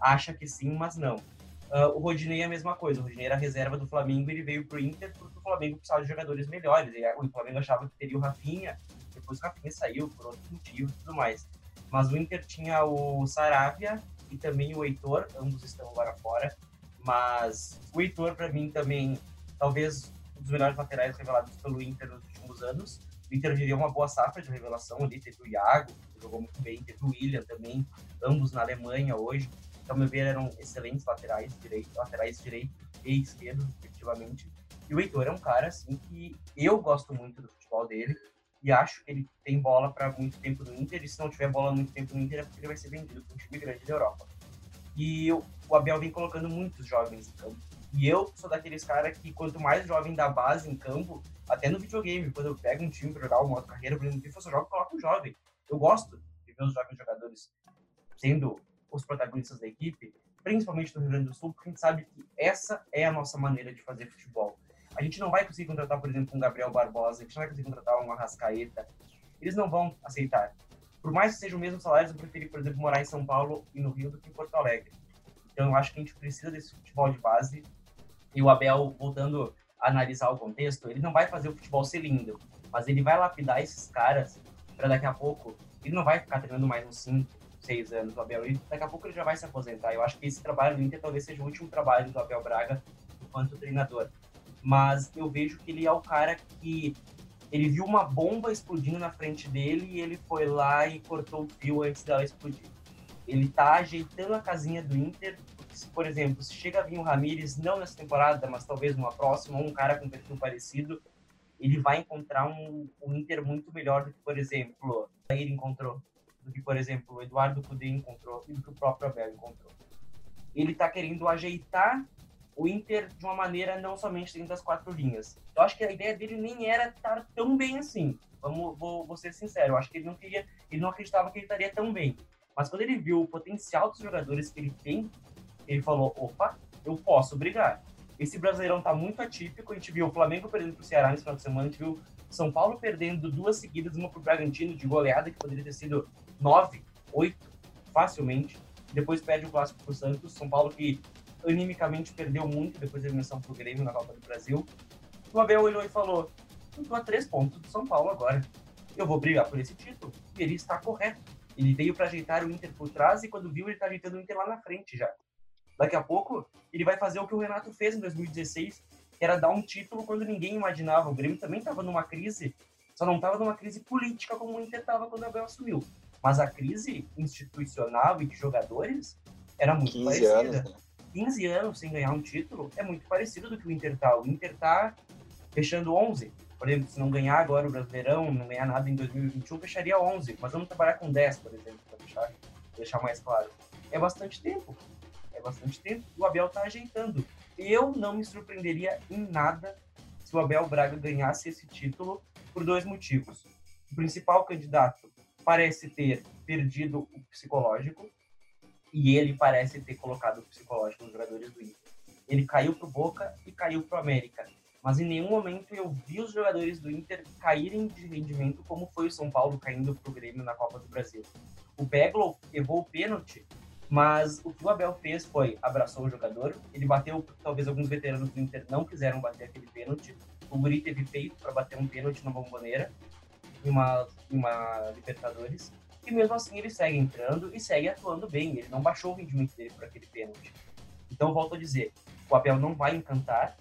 acha que sim, mas não. Uh, o Rodinei é a mesma coisa, o Rodinei era reserva do Flamengo, ele veio para o Inter porque o Flamengo precisava de jogadores melhores, o Flamengo achava que teria o Rafinha, depois o Rafinha saiu por outros motivos e tudo mais. Mas o Inter tinha o Saravia e também o Heitor, ambos estão agora fora, mas o Heitor, para mim, também, talvez um dos melhores laterais revelados pelo Inter nos últimos anos. O Inter viria uma boa safra de revelação ali, teve o Iago, que jogou muito bem, teve o William também, ambos na Alemanha hoje. Então, meu ver, eram excelentes laterais direito, laterais direito e esquerdo, efetivamente. E o Heitor é um cara, assim, que eu gosto muito do futebol dele e acho que ele tem bola para muito tempo no Inter. E se não tiver bola muito tempo no Inter, é porque ele vai ser vendido para um time grande da Europa. E o Abel vem colocando muitos jovens em campo. E eu sou daqueles caras que quanto mais jovem da base em campo, até no videogame, quando eu pego um time para jogar o modo carreira, por exemplo, eu jogo, eu coloco um jovem. Eu gosto de ver os jovens jogadores sendo os protagonistas da equipe, principalmente no Rio Grande do Sul, porque a gente sabe que essa é a nossa maneira de fazer futebol. A gente não vai conseguir contratar, por exemplo, um Gabriel Barbosa, a gente não vai conseguir contratar um Arrascaeta. Eles não vão aceitar por mais que seja o mesmo salário, eu preferi, por exemplo, morar em São Paulo e no Rio do que em Porto Alegre. Então, eu acho que a gente precisa desse futebol de base. E o Abel, voltando a analisar o contexto, ele não vai fazer o futebol ser lindo, mas ele vai lapidar esses caras para daqui a pouco. Ele não vai ficar treinando mais uns 5, 6 anos do Abel. E daqui a pouco ele já vai se aposentar. Eu acho que esse trabalho do Inter talvez seja o último trabalho do Abel Braga enquanto treinador. Mas eu vejo que ele é o cara que ele viu uma bomba explodindo na frente dele e ele foi lá e cortou o fio antes dela explodir. Ele tá ajeitando a casinha do Inter, porque se, por exemplo, se chega a vir o Ramires, não nessa temporada, mas talvez numa próxima, um cara com perfil parecido, ele vai encontrar um, um Inter muito melhor do que, por exemplo, ele encontrou, do que, por exemplo, o Eduardo Cudê encontrou e do que o próprio Abel encontrou. Ele tá querendo ajeitar o Inter de uma maneira não somente dentro das quatro linhas. Eu acho que a ideia dele nem era estar tão bem assim. Vamos, vou, vou ser sincero, eu acho que ele não queria, ele não acreditava que ele estaria tão bem. Mas quando ele viu o potencial dos jogadores que ele tem, ele falou: opa, eu posso brigar. Esse Brasileirão tá muito atípico. A gente viu o Flamengo perdendo pro Ceará nesse final de semana, a gente viu São Paulo perdendo duas seguidas, uma pro Bragantino de goleada, que poderia ter sido nove, oito, facilmente. Depois perde o clássico pro Santos. São Paulo que animicamente perdeu muito depois da eliminação pro Grêmio na Copa do Brasil. O Abel olhou e falou: Eu tô a três pontos do São Paulo agora. Eu vou brigar por esse título. E ele está correto. Ele veio para ajeitar o Inter por trás e quando viu, ele está ajeitando o Inter lá na frente já. Daqui a pouco, ele vai fazer o que o Renato fez em 2016, que era dar um título quando ninguém imaginava. O Grêmio também estava numa crise, só não estava numa crise política como o Inter estava quando o Abel assumiu. Mas a crise institucional e de jogadores era muito 15 parecida. Anos, né? 15 anos sem ganhar um título é muito parecido do que o Inter tá. O Inter tá fechando 11. Por exemplo, se não ganhar agora o Brasileirão, não ganhar nada em 2021, fecharia 11. Mas vamos trabalhar com 10, por exemplo, para deixar, deixar mais claro. É bastante tempo. É bastante tempo. O Abel tá ajeitando. Eu não me surpreenderia em nada se o Abel Braga ganhasse esse título por dois motivos. O principal candidato parece ter perdido o psicológico, e ele parece ter colocado o psicológico dos jogadores do Inter. Ele caiu pro Boca e caiu pro América. Mas em nenhum momento eu vi os jogadores do Inter caírem de rendimento como foi o São Paulo caindo pro Grêmio na Copa do Brasil. O Peglo errou o pênalti, mas o que o Abel fez foi abraçou o jogador, ele bateu, talvez alguns veteranos do Inter não quiseram bater aquele pênalti, o Guri teve peito para bater um pênalti na bomboneira, em uma, em uma Libertadores, e mesmo assim ele segue entrando e segue atuando bem, ele não baixou o rendimento dele por aquele pênalti. Então, volto a dizer, o Abel não vai encantar,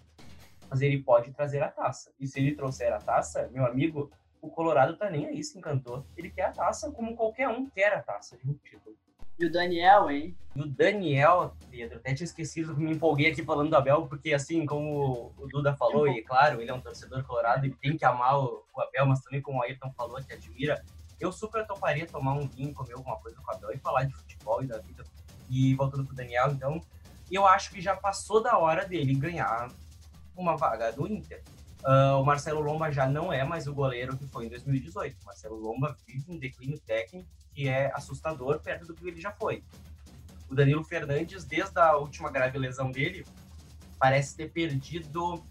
mas ele pode trazer a taça. E se ele trouxer a taça, meu amigo, o Colorado tá nem aí se encantou. Ele quer a taça como qualquer um quer a taça de um título. E o Daniel, hein? E o Daniel, Pedro, até tinha esquecido, me empolguei aqui falando do Abel, porque assim, como o Duda falou, e claro, ele é um torcedor colorado e tem que amar o, o Abel, mas também como o Ayrton falou, que admira, eu super toparia tomar um vinho, comer alguma coisa com o Abel e falar de futebol e da vida. E voltando pro Daniel, então, eu acho que já passou da hora dele ganhar uma vaga do Inter. Uh, o Marcelo Lomba já não é mais o goleiro que foi em 2018. O Marcelo Lomba vive um declínio técnico que é assustador perto do que ele já foi. O Danilo Fernandes, desde a última grave lesão dele, parece ter perdido,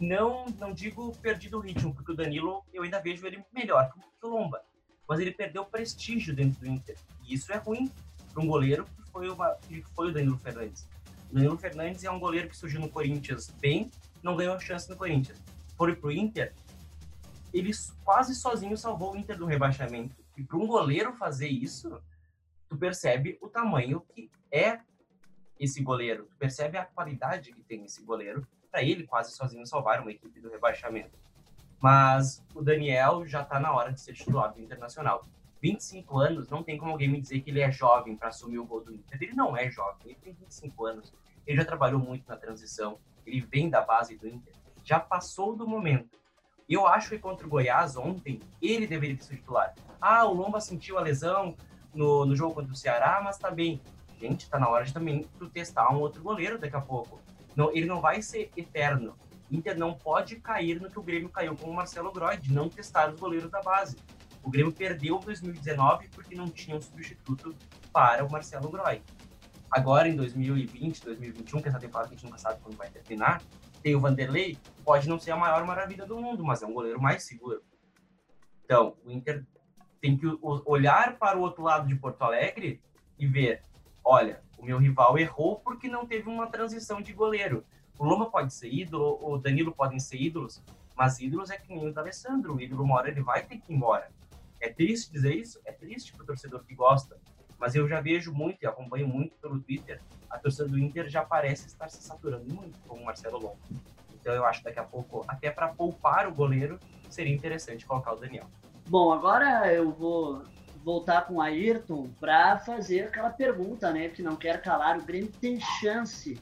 não, não digo perdido o ritmo, porque o Danilo eu ainda vejo ele melhor que o Lomba, mas ele perdeu prestígio dentro do Inter. E isso é ruim para um goleiro que foi, uma, que foi o Danilo Fernandes. O Danilo Fernandes é um goleiro que surgiu no Corinthians bem, não ganhou chance no Corinthians. Foi pro Inter, ele quase sozinho salvou o Inter do rebaixamento. E para um goleiro fazer isso, tu percebe o tamanho que é esse goleiro, tu percebe a qualidade que tem esse goleiro para ele quase sozinho salvar uma equipe do rebaixamento. Mas o Daniel já está na hora de ser titular do Internacional. 25 anos, não tem como alguém me dizer que ele é jovem para assumir o gol do Inter. Ele não é jovem, ele tem 25 anos. Ele já trabalhou muito na transição, ele vem da base do Inter, já passou do momento. Eu acho que contra o Goiás ontem, ele deveria ser titular. Ah, o Lomba sentiu a lesão no, no jogo contra o Ceará, mas tá bem. Gente, tá na hora de também testar um outro goleiro daqui a pouco. Não, ele não vai ser eterno. Inter não pode cair no que o Grêmio caiu com o Marcelo Groy, de não testar os goleiros da base. O Grêmio perdeu em 2019 porque não tinha um substituto para o Marcelo Groy. Agora, em 2020, 2021, que essa temporada que a gente nunca sabe quando vai terminar, tem o Vanderlei, pode não ser a maior maravilha do mundo, mas é um goleiro mais seguro. Então, o Inter tem que olhar para o outro lado de Porto Alegre e ver, olha, o meu rival errou porque não teve uma transição de goleiro. O Loma pode ser ídolo, o Danilo podem ser ídolos, mas ídolos é que nem o D'Alessandro, o ídolo uma hora ele vai ter que ir embora. É triste dizer isso? É triste para o torcedor que gosta, mas eu já vejo muito e acompanho muito pelo Twitter, a torcida do Inter já parece estar se saturando muito com o Marcelo Longo. Então eu acho que daqui a pouco, até para poupar o goleiro, seria interessante colocar o Daniel. Bom, agora eu vou voltar com o Ayrton para fazer aquela pergunta, né, que não quer calar. O Grêmio tem chance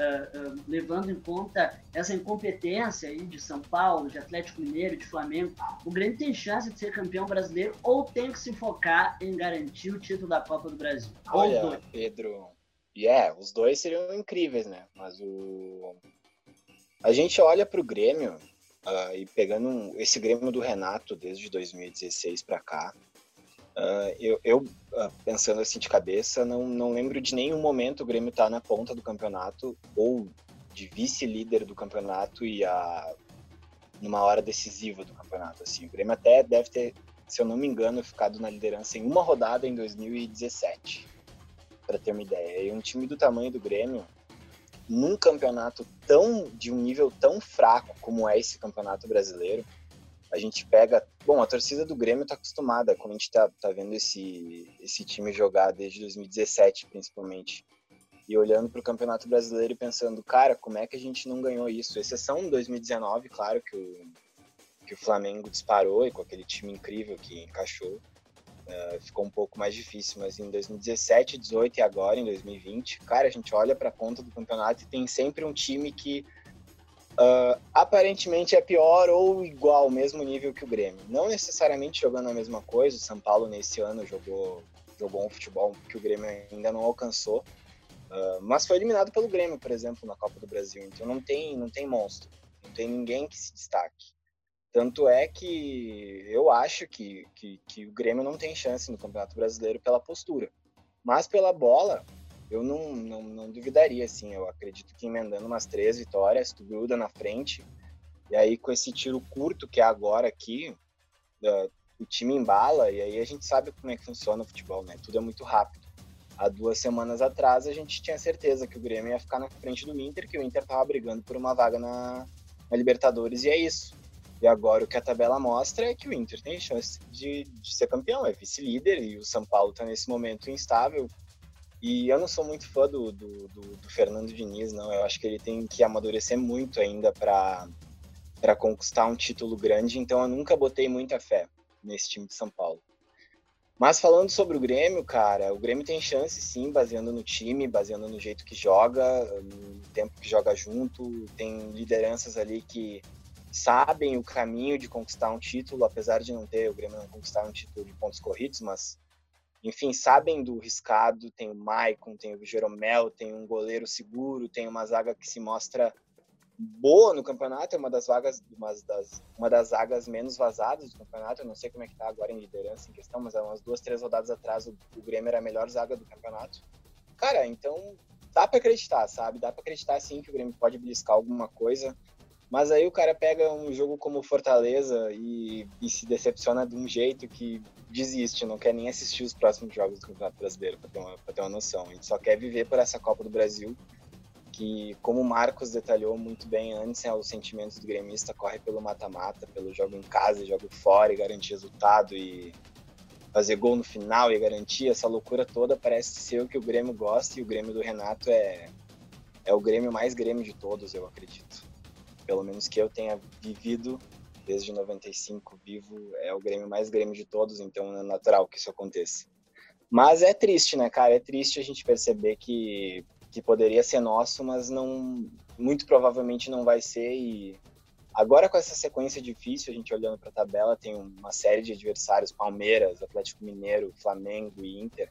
uh, uh, levando em conta essa incompetência aí de São Paulo, de Atlético Mineiro, de Flamengo, o Grêmio tem chance de ser campeão brasileiro ou tem que se focar em garantir o título da Copa do Brasil? Olha, Pedro, e yeah, é, os dois seriam incríveis, né? Mas o a gente olha para o Grêmio uh, e pegando um, esse Grêmio do Renato desde 2016 para cá, Uh, eu, eu uh, pensando assim de cabeça, não, não lembro de nenhum momento o Grêmio estar tá na ponta do campeonato ou de vice-líder do campeonato e a numa hora decisiva do campeonato. Assim, o Grêmio até deve ter, se eu não me engano, ficado na liderança em uma rodada em 2017, para ter uma ideia. E um time do tamanho do Grêmio, num campeonato tão de um nível tão fraco como é esse campeonato brasileiro, a gente pega. Bom, a torcida do Grêmio está acostumada, como a gente está tá vendo esse, esse time jogar desde 2017, principalmente. E olhando para o Campeonato Brasileiro e pensando, cara, como é que a gente não ganhou isso? Exceção 2019, claro que o, que o Flamengo disparou e com aquele time incrível que encaixou. Uh, ficou um pouco mais difícil, mas em 2017, 18 e agora em 2020, cara, a gente olha para a ponta do campeonato e tem sempre um time que uh, aparentemente é pior ou igual, mesmo nível que o Grêmio. Não necessariamente jogando a mesma coisa, o São Paulo nesse ano jogou, jogou um futebol que o Grêmio ainda não alcançou, uh, mas foi eliminado pelo Grêmio, por exemplo, na Copa do Brasil, então não tem, não tem monstro, não tem ninguém que se destaque. Tanto é que eu acho que, que, que o Grêmio não tem chance no Campeonato Brasileiro pela postura. Mas pela bola, eu não, não, não duvidaria, assim. Eu acredito que emendando umas três vitórias, tu gruda na frente. E aí, com esse tiro curto que é agora aqui, o time embala. E aí a gente sabe como é que funciona o futebol, né? Tudo é muito rápido. Há duas semanas atrás, a gente tinha certeza que o Grêmio ia ficar na frente do Inter, que o Inter tava brigando por uma vaga na, na Libertadores. E é isso. E agora o que a tabela mostra é que o Inter tem chance de, de ser campeão, é vice-líder e o São Paulo está nesse momento instável. E eu não sou muito fã do, do, do, do, Fernando Diniz, não. Eu acho que ele tem que amadurecer muito ainda para conquistar um título grande, então eu nunca botei muita fé nesse time de São Paulo. Mas falando sobre o Grêmio, cara, o Grêmio tem chance sim, baseando no time, baseando no jeito que joga, no tempo que joga junto, tem lideranças ali que sabem o caminho de conquistar um título, apesar de não ter o Grêmio não conquistar um título de pontos corridos, mas enfim, sabem do riscado, tem o Maicon, tem o Jeromel, tem um goleiro seguro, tem uma zaga que se mostra boa no campeonato, é uma das vagas, uma das, uma das zagas menos vazadas do campeonato, eu não sei como é que tá agora em liderança em questão, mas há umas duas, três rodadas atrás o, o Grêmio era a melhor zaga do campeonato. Cara, então dá para acreditar, sabe? Dá para acreditar sim que o Grêmio pode beliscar alguma coisa. Mas aí o cara pega um jogo como Fortaleza e, e, se decepciona de um jeito que desiste, não quer nem assistir os próximos jogos do Campeonato Brasileiro, para ter, uma, ter uma noção. Gente só quer viver por essa Copa do Brasil, que, como o Marcos detalhou muito bem antes, é, os sentimentos do gremista corre pelo mata-mata, pelo jogo em casa, jogo fora e garantir resultado e fazer gol no final e garantir essa loucura toda parece ser o que o Grêmio gosta e o Grêmio do Renato é, é o Grêmio mais Grêmio de todos, eu acredito pelo menos que eu tenha vivido desde 95 vivo, é o Grêmio mais Grêmio de todos, então é natural que isso aconteça. Mas é triste, né, cara? É triste a gente perceber que, que poderia ser nosso, mas não muito provavelmente não vai ser e agora com essa sequência difícil, a gente olhando para a tabela, tem uma série de adversários, Palmeiras, Atlético Mineiro, Flamengo e Inter.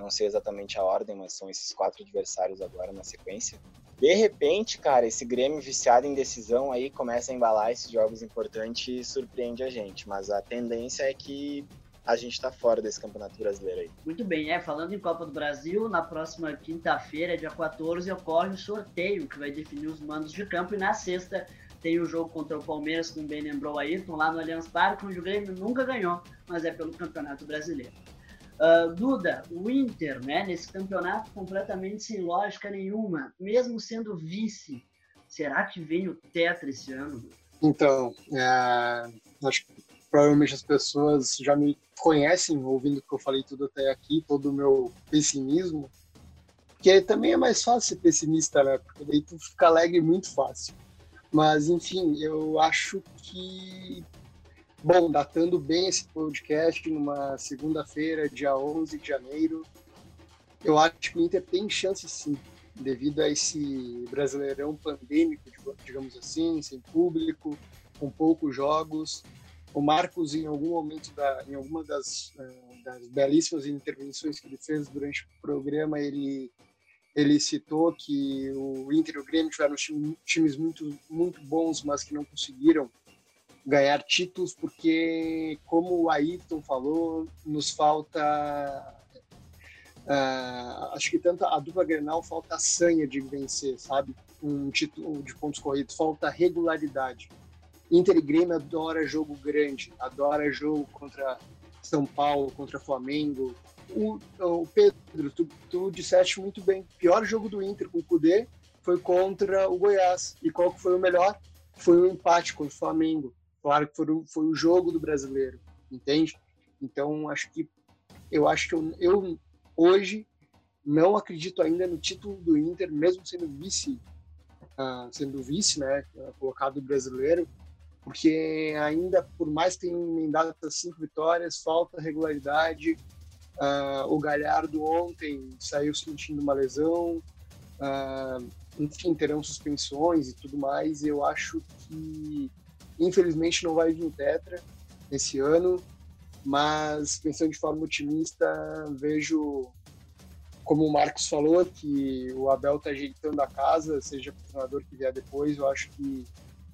Não sei exatamente a ordem, mas são esses quatro adversários agora na sequência. De repente, cara, esse Grêmio viciado em decisão aí começa a embalar esses jogos importantes e surpreende a gente. Mas a tendência é que a gente está fora desse campeonato brasileiro aí. Muito bem, é. Falando em Copa do Brasil, na próxima quinta-feira, dia 14, ocorre o sorteio que vai definir os mandos de campo. E na sexta tem o jogo contra o Palmeiras, como bem lembrou aí, estão lá no Allianz Parque, onde o Grêmio nunca ganhou, mas é pelo Campeonato Brasileiro. Uh, Duda, o Inter, né, nesse campeonato completamente sem lógica nenhuma, mesmo sendo vice, será que vem o Tetra esse ano? Então, é, acho que provavelmente as pessoas já me conhecem, ouvindo o que eu falei tudo até aqui, todo o meu pessimismo, que também é mais fácil ser pessimista, né? Porque daí tu fica alegre muito fácil. Mas, enfim, eu acho que Bom, datando bem esse podcast, numa segunda-feira, dia 11 de janeiro, eu acho que o Inter tem chance sim, devido a esse brasileirão pandêmico, digamos assim, sem público, com poucos jogos. O Marcos, em algum momento, da, em alguma das, eh, das belíssimas intervenções que ele fez durante o programa, ele ele citou que o Inter e o Grêmio tiveram times muito muito bons, mas que não conseguiram ganhar títulos, porque, como o Ayrton falou, nos falta. Uh, acho que tanto a dupla Grenal falta a sanha de vencer, sabe? Um título de pontos corridos, falta regularidade. Inter e Grêmio adora jogo grande, adora jogo contra São Paulo, contra Flamengo. O, o Pedro, tu, tu disseste muito bem. Pior jogo do Inter com o Cudê foi contra o Goiás. E qual que foi o melhor? Foi o um empate contra o Flamengo. Claro que foi, foi o jogo do brasileiro, entende? Então, acho que eu acho que eu, eu hoje não acredito ainda no título do Inter, mesmo sendo vice, uh, sendo vice, né, colocado brasileiro, porque ainda, por mais que tenha essas cinco vitórias, falta regularidade. Uh, o Galhardo ontem saiu sentindo uma lesão, uh, enfim, terão suspensões e tudo mais. Eu acho que Infelizmente não vai vir o Tetra esse ano, mas pensando de forma otimista, vejo, como o Marcos falou, que o Abel está ajeitando a casa, seja o treinador que vier depois, eu acho que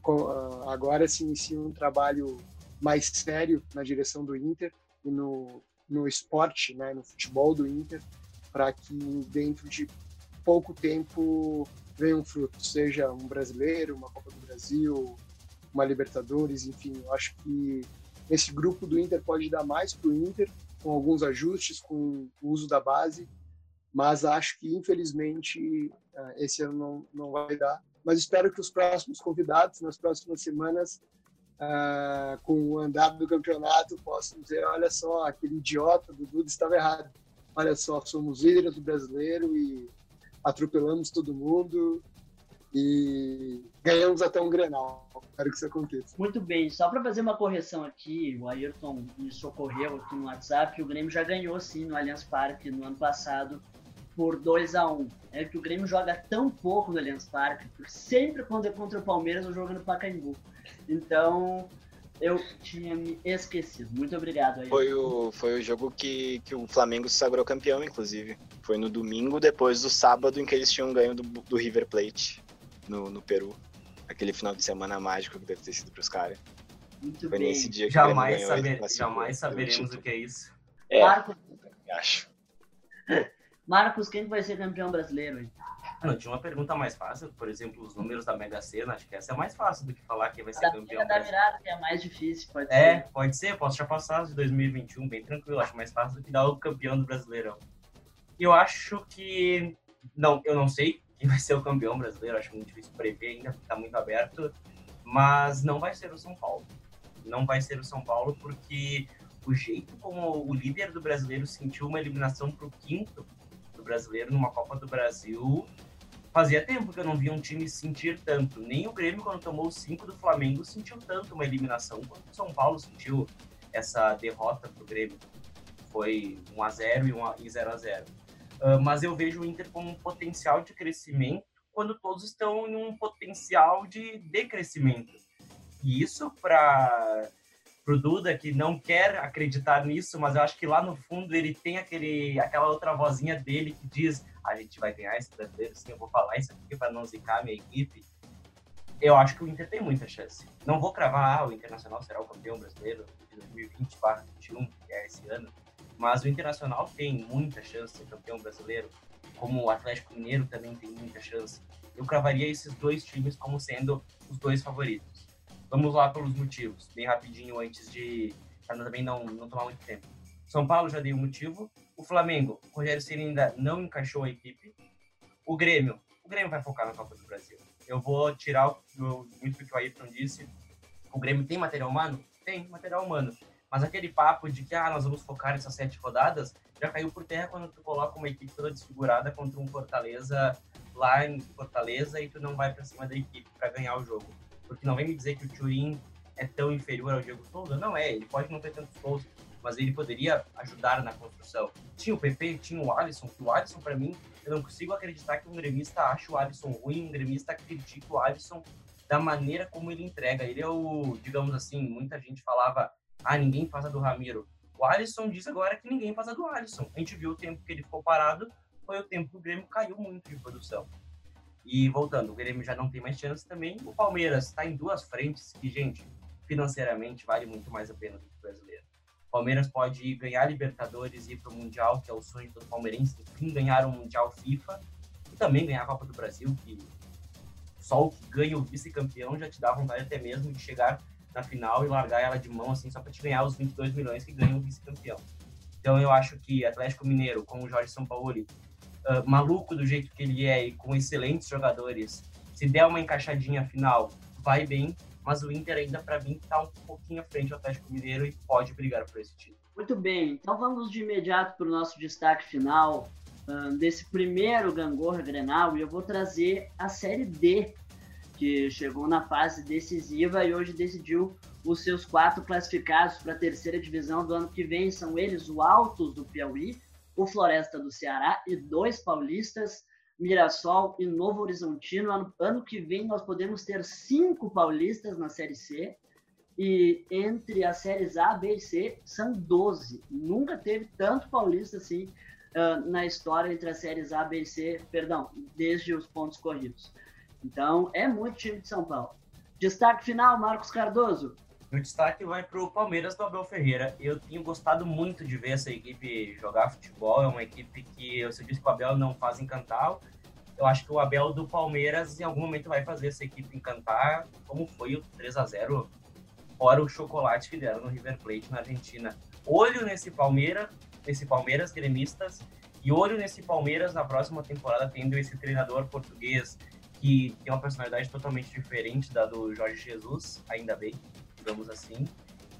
ah, agora se inicia um trabalho mais sério na direção do Inter e no, no esporte, né, no futebol do Inter, para que dentro de pouco tempo vem um fruto, seja um brasileiro, uma Copa do Brasil, uma Libertadores, enfim, eu acho que esse grupo do Inter pode dar mais para o Inter, com alguns ajustes, com o uso da base, mas acho que infelizmente eh, esse ano não, não vai dar. Mas espero que os próximos convidados, nas próximas semanas, uh, com o andar do campeonato, possam dizer: olha só, aquele idiota do Duda estava errado. Olha só, somos líderes do brasileiro e atropelamos todo mundo e ganhamos até um Grenal. Espero que isso aconteça. Muito bem, só para fazer uma correção aqui, o Ayrton me socorreu aqui no WhatsApp, o Grêmio já ganhou sim no Allianz Parque no ano passado por 2 a 1 É que o Grêmio joga tão pouco no Allianz Parque, porque sempre quando é contra o Palmeiras, eu jogo no Pacaembu. Então, eu tinha me esquecido. Muito obrigado. Aí. Foi o, foi o jogo que, que o Flamengo se sagrou campeão, inclusive. Foi no domingo, depois do sábado, em que eles tinham ganho do, do River Plate no, no Peru. Aquele final de semana mágico que deve ter sido para os caras. Muito foi bem. nesse dia que jamais, o saber, jamais saberemos o que é isso. É, Marcos... acho. Marcos, quem vai ser campeão brasileiro? Hein? Não, tinha uma pergunta mais fácil, por exemplo, os números da Mega Sena, acho que essa é mais fácil do que falar quem vai ser da campeão. Da virada, que é mais difícil, pode é, ser. pode ser, posso já passar de 2021, bem tranquilo, acho mais fácil do que dar o campeão do Brasileirão. Eu acho que. Não, eu não sei quem vai ser o campeão brasileiro, acho muito difícil prever ainda, porque está muito aberto, mas não vai ser o São Paulo. Não vai ser o São Paulo, porque o jeito como o líder do brasileiro sentiu uma eliminação para o quinto do brasileiro numa Copa do Brasil Fazia tempo que eu não via um time sentir tanto. Nem o Grêmio, quando tomou 5 do Flamengo, sentiu tanto uma eliminação quanto o São Paulo sentiu essa derrota para o Grêmio. Foi 1 a 0 e 0 a 0 uh, Mas eu vejo o Inter como um potencial de crescimento quando todos estão em um potencial de decrescimento. E isso para o Duda, que não quer acreditar nisso, mas eu acho que lá no fundo ele tem aquele, aquela outra vozinha dele que diz a gente vai ganhar esse brasileiro, sim, eu vou falar isso aqui para não zicar a minha equipe. Eu acho que o Inter tem muita chance. Não vou cravar, ah, o Internacional será o campeão brasileiro de 2020-2021, que é esse ano, mas o Internacional tem muita chance de ser campeão brasileiro, como o Atlético Mineiro também tem muita chance. Eu cravaria esses dois times como sendo os dois favoritos. Vamos lá pelos motivos, bem rapidinho antes de para também não, não tomar muito tempo. São Paulo já dei o um motivo, o Flamengo, o Rogério Ceni ainda não encaixou a equipe. O Grêmio, o Grêmio vai focar na Copa do Brasil. Eu vou tirar o, muito do que o Ayrton disse. O Grêmio tem material humano? Tem material humano. Mas aquele papo de que ah, nós vamos focar nessas sete rodadas já caiu por terra quando tu coloca uma equipe toda desfigurada contra um Fortaleza lá em Fortaleza e tu não vai para cima da equipe para ganhar o jogo. Porque não vem me dizer que o Turin é tão inferior ao Diego Souza. Não é, ele pode não ter tantos gols, mas ele poderia ajudar na construção. Tinha o PP, tinha o Alisson, que o Alisson, para mim, eu não consigo acreditar que um gremista ache o Alisson ruim, um gremista critique o Alisson da maneira como ele entrega. Ele é o, digamos assim, muita gente falava, ah, ninguém faz a do Ramiro. O Alisson diz agora que ninguém faz a do Alisson. A gente viu o tempo que ele ficou parado, foi o tempo que o Grêmio caiu muito de produção. E voltando, o Grêmio já não tem mais chance também. O Palmeiras está em duas frentes que, gente, financeiramente vale muito mais a pena do que o brasileiro. Palmeiras pode ganhar Libertadores e ir para o Mundial, que é o sonho do palmeirense, enfim, ganhar o Mundial FIFA e também ganhar a Copa do Brasil, que só o que ganha o vice-campeão já te dá vontade até mesmo de chegar na final e largar ela de mão, assim, só para te ganhar os 22 milhões que ganha o vice-campeão. Então eu acho que Atlético Mineiro, com o Jorge Sampaoli, uh, maluco do jeito que ele é e com excelentes jogadores, se der uma encaixadinha final, vai bem mas o Inter ainda, para mim, está um pouquinho à frente do Atlético Mineiro e pode brigar por esse título. Muito bem, então vamos de imediato para o nosso destaque final um, desse primeiro Gangorra Grenal e eu vou trazer a Série D, que chegou na fase decisiva e hoje decidiu os seus quatro classificados para a terceira divisão do ano que vem. São eles o Altos do Piauí, o Floresta do Ceará e dois paulistas, Mirassol e Novo Horizontino. Ano, ano que vem nós podemos ter cinco paulistas na Série C. E entre as séries A, B e C são 12. Nunca teve tanto paulista assim uh, na história entre as séries A, B e C, perdão, desde os pontos corridos. Então é muito time de São Paulo. Destaque final, Marcos Cardoso. O destaque vai para o Palmeiras do Abel Ferreira. Eu tenho gostado muito de ver essa equipe jogar futebol. É uma equipe que, eu disse que o Abel não faz encantar. eu acho que o Abel do Palmeiras em algum momento vai fazer essa equipe encantar, como foi o 3 a 0 fora o chocolate que deram no River Plate na Argentina. Olho nesse Palmeiras, nesse Palmeiras gremistas e olho nesse Palmeiras na próxima temporada tendo esse treinador português que tem uma personalidade totalmente diferente da do Jorge Jesus, ainda bem, digamos assim,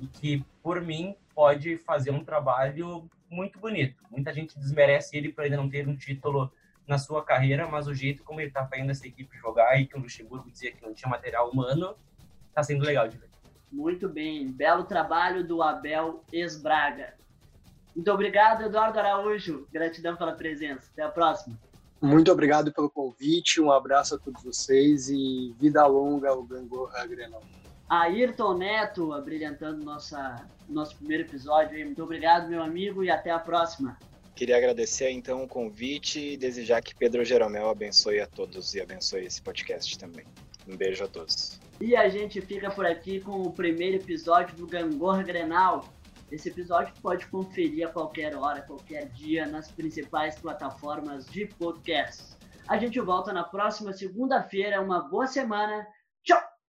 e que por mim pode fazer um trabalho muito bonito. Muita gente desmerece ele por ainda não ter um título na sua carreira, mas o jeito como ele está fazendo essa equipe jogar e que o Luxemburgo dizia que não tinha material humano, está sendo legal de ver. Muito bem, belo trabalho do Abel Esbraga. Muito obrigado, Eduardo Araújo. Gratidão pela presença. Até a próxima. Muito obrigado pelo convite, um abraço a todos vocês e vida longa ao Gangorra Grenal. Ayrton Neto, abrilhantando nossa, nosso primeiro episódio. Muito obrigado, meu amigo, e até a próxima. Queria agradecer então o convite e desejar que Pedro Jeromel abençoe a todos e abençoe esse podcast também. Um beijo a todos. E a gente fica por aqui com o primeiro episódio do Gangorra Grenal. Esse episódio pode conferir a qualquer hora, qualquer dia, nas principais plataformas de podcast. A gente volta na próxima segunda-feira. Uma boa semana. Tchau!